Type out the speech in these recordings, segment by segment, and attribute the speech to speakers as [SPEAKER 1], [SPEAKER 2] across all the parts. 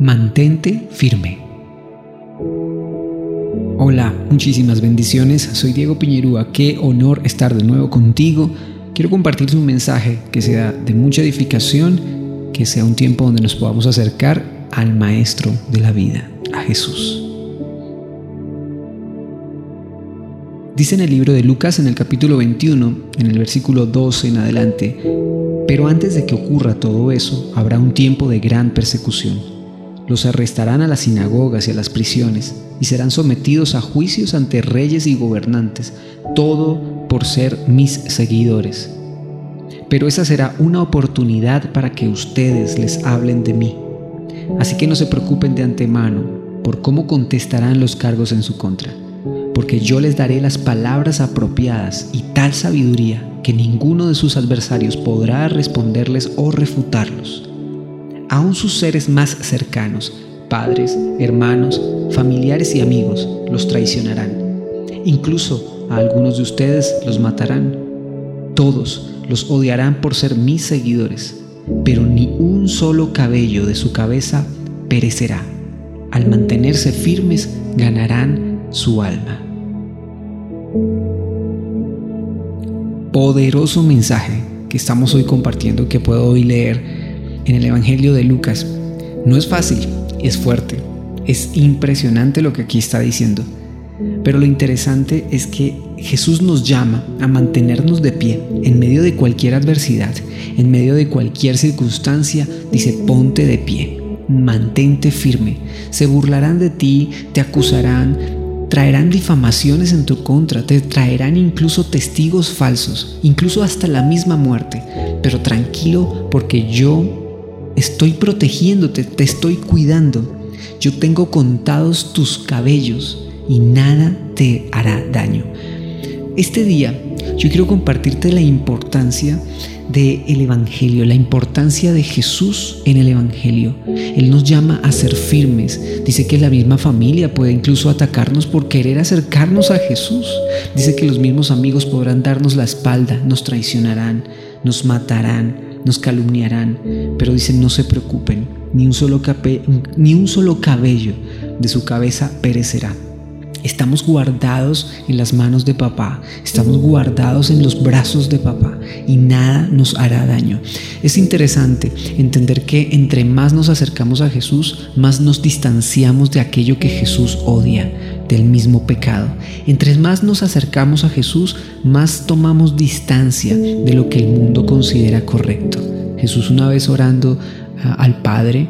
[SPEAKER 1] Mantente firme. Hola, muchísimas bendiciones. Soy Diego Piñerúa. Qué honor estar de nuevo contigo. Quiero compartir un mensaje que sea de mucha edificación, que sea un tiempo donde nos podamos acercar al Maestro de la vida, a Jesús. Dice en el libro de Lucas en el capítulo 21, en el versículo 12 en adelante, pero antes de que ocurra todo eso, habrá un tiempo de gran persecución los arrestarán a las sinagogas y a las prisiones y serán sometidos a juicios ante reyes y gobernantes, todo por ser mis seguidores. Pero esa será una oportunidad para que ustedes les hablen de mí. Así que no se preocupen de antemano por cómo contestarán los cargos en su contra, porque yo les daré las palabras apropiadas y tal sabiduría que ninguno de sus adversarios podrá responderles o refutarlos aún sus seres más cercanos, padres, hermanos, familiares y amigos, los traicionarán. Incluso a algunos de ustedes los matarán. Todos los odiarán por ser mis seguidores, pero ni un solo cabello de su cabeza perecerá. Al mantenerse firmes ganarán su alma. Poderoso mensaje que estamos hoy compartiendo que puedo hoy leer en el Evangelio de Lucas. No es fácil, es fuerte, es impresionante lo que aquí está diciendo. Pero lo interesante es que Jesús nos llama a mantenernos de pie en medio de cualquier adversidad, en medio de cualquier circunstancia. Dice, ponte de pie, mantente firme. Se burlarán de ti, te acusarán, traerán difamaciones en tu contra, te traerán incluso testigos falsos, incluso hasta la misma muerte. Pero tranquilo porque yo Estoy protegiéndote, te estoy cuidando. Yo tengo contados tus cabellos y nada te hará daño. Este día yo quiero compartirte la importancia del el Evangelio, la importancia de Jesús en el Evangelio. Él nos llama a ser firmes. Dice que la misma familia puede incluso atacarnos por querer acercarnos a Jesús. Dice que los mismos amigos podrán darnos la espalda, nos traicionarán, nos matarán nos calumniarán, pero dicen no se preocupen, ni un solo, ni un solo cabello de su cabeza perecerá. Estamos guardados en las manos de papá, estamos guardados en los brazos de papá y nada nos hará daño. Es interesante entender que entre más nos acercamos a Jesús, más nos distanciamos de aquello que Jesús odia, del mismo pecado. Entre más nos acercamos a Jesús, más tomamos distancia de lo que el mundo considera correcto. Jesús una vez orando al Padre,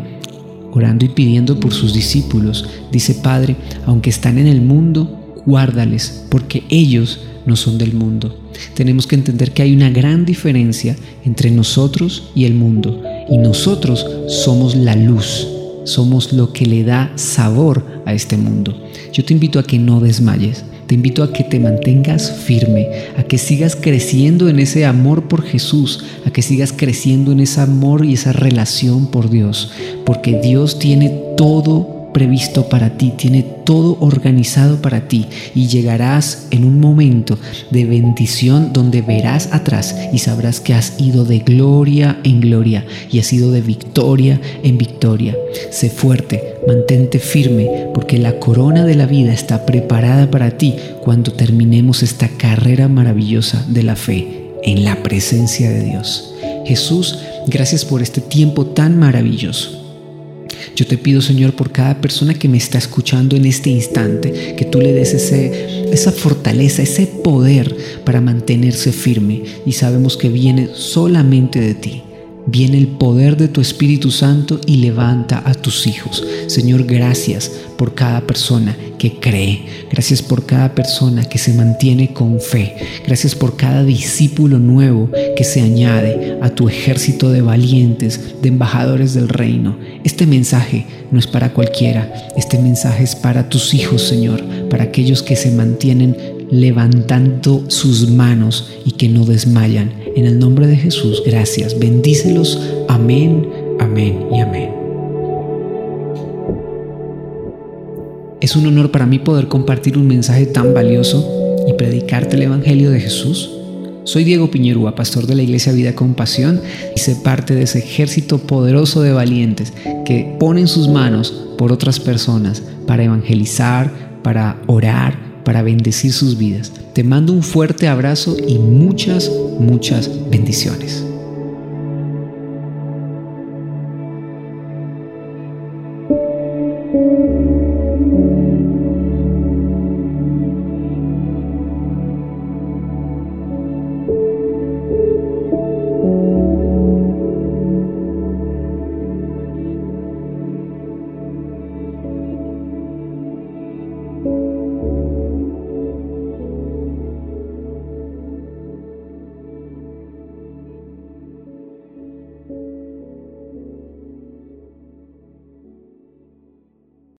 [SPEAKER 1] orando y pidiendo por sus discípulos, dice, Padre, aunque están en el mundo, guárdales, porque ellos no son del mundo. Tenemos que entender que hay una gran diferencia entre nosotros y el mundo, y nosotros somos la luz, somos lo que le da sabor a este mundo. Yo te invito a que no desmayes, te invito a que te mantengas firme, a que sigas creciendo en ese amor por Jesús, a que sigas creciendo en ese amor y esa relación por Dios, porque Dios tiene todo previsto para ti, tiene todo organizado para ti y llegarás en un momento de bendición donde verás atrás y sabrás que has ido de gloria en gloria y has ido de victoria en victoria. Sé fuerte, mantente firme porque la corona de la vida está preparada para ti cuando terminemos esta carrera maravillosa de la fe en la presencia de Dios. Jesús, gracias por este tiempo tan maravilloso. Yo te pido, Señor, por cada persona que me está escuchando en este instante, que tú le des ese, esa fortaleza, ese poder para mantenerse firme. Y sabemos que viene solamente de ti. Viene el poder de tu Espíritu Santo y levanta a tus hijos. Señor, gracias por cada persona que cree. Gracias por cada persona que se mantiene con fe. Gracias por cada discípulo nuevo que se añade a tu ejército de valientes, de embajadores del reino. Este mensaje no es para cualquiera. Este mensaje es para tus hijos, Señor, para aquellos que se mantienen levantando sus manos y que no desmayan. En el nombre de Jesús, gracias. Bendícelos. Amén, amén y amén. Es un honor para mí poder compartir un mensaje tan valioso y predicarte el Evangelio de Jesús. Soy Diego Piñerúa, pastor de la Iglesia Vida con Pasión y sé parte de ese ejército poderoso de valientes que ponen sus manos por otras personas para evangelizar, para orar, para bendecir sus vidas. Te mando un fuerte abrazo y muchas, muchas bendiciones.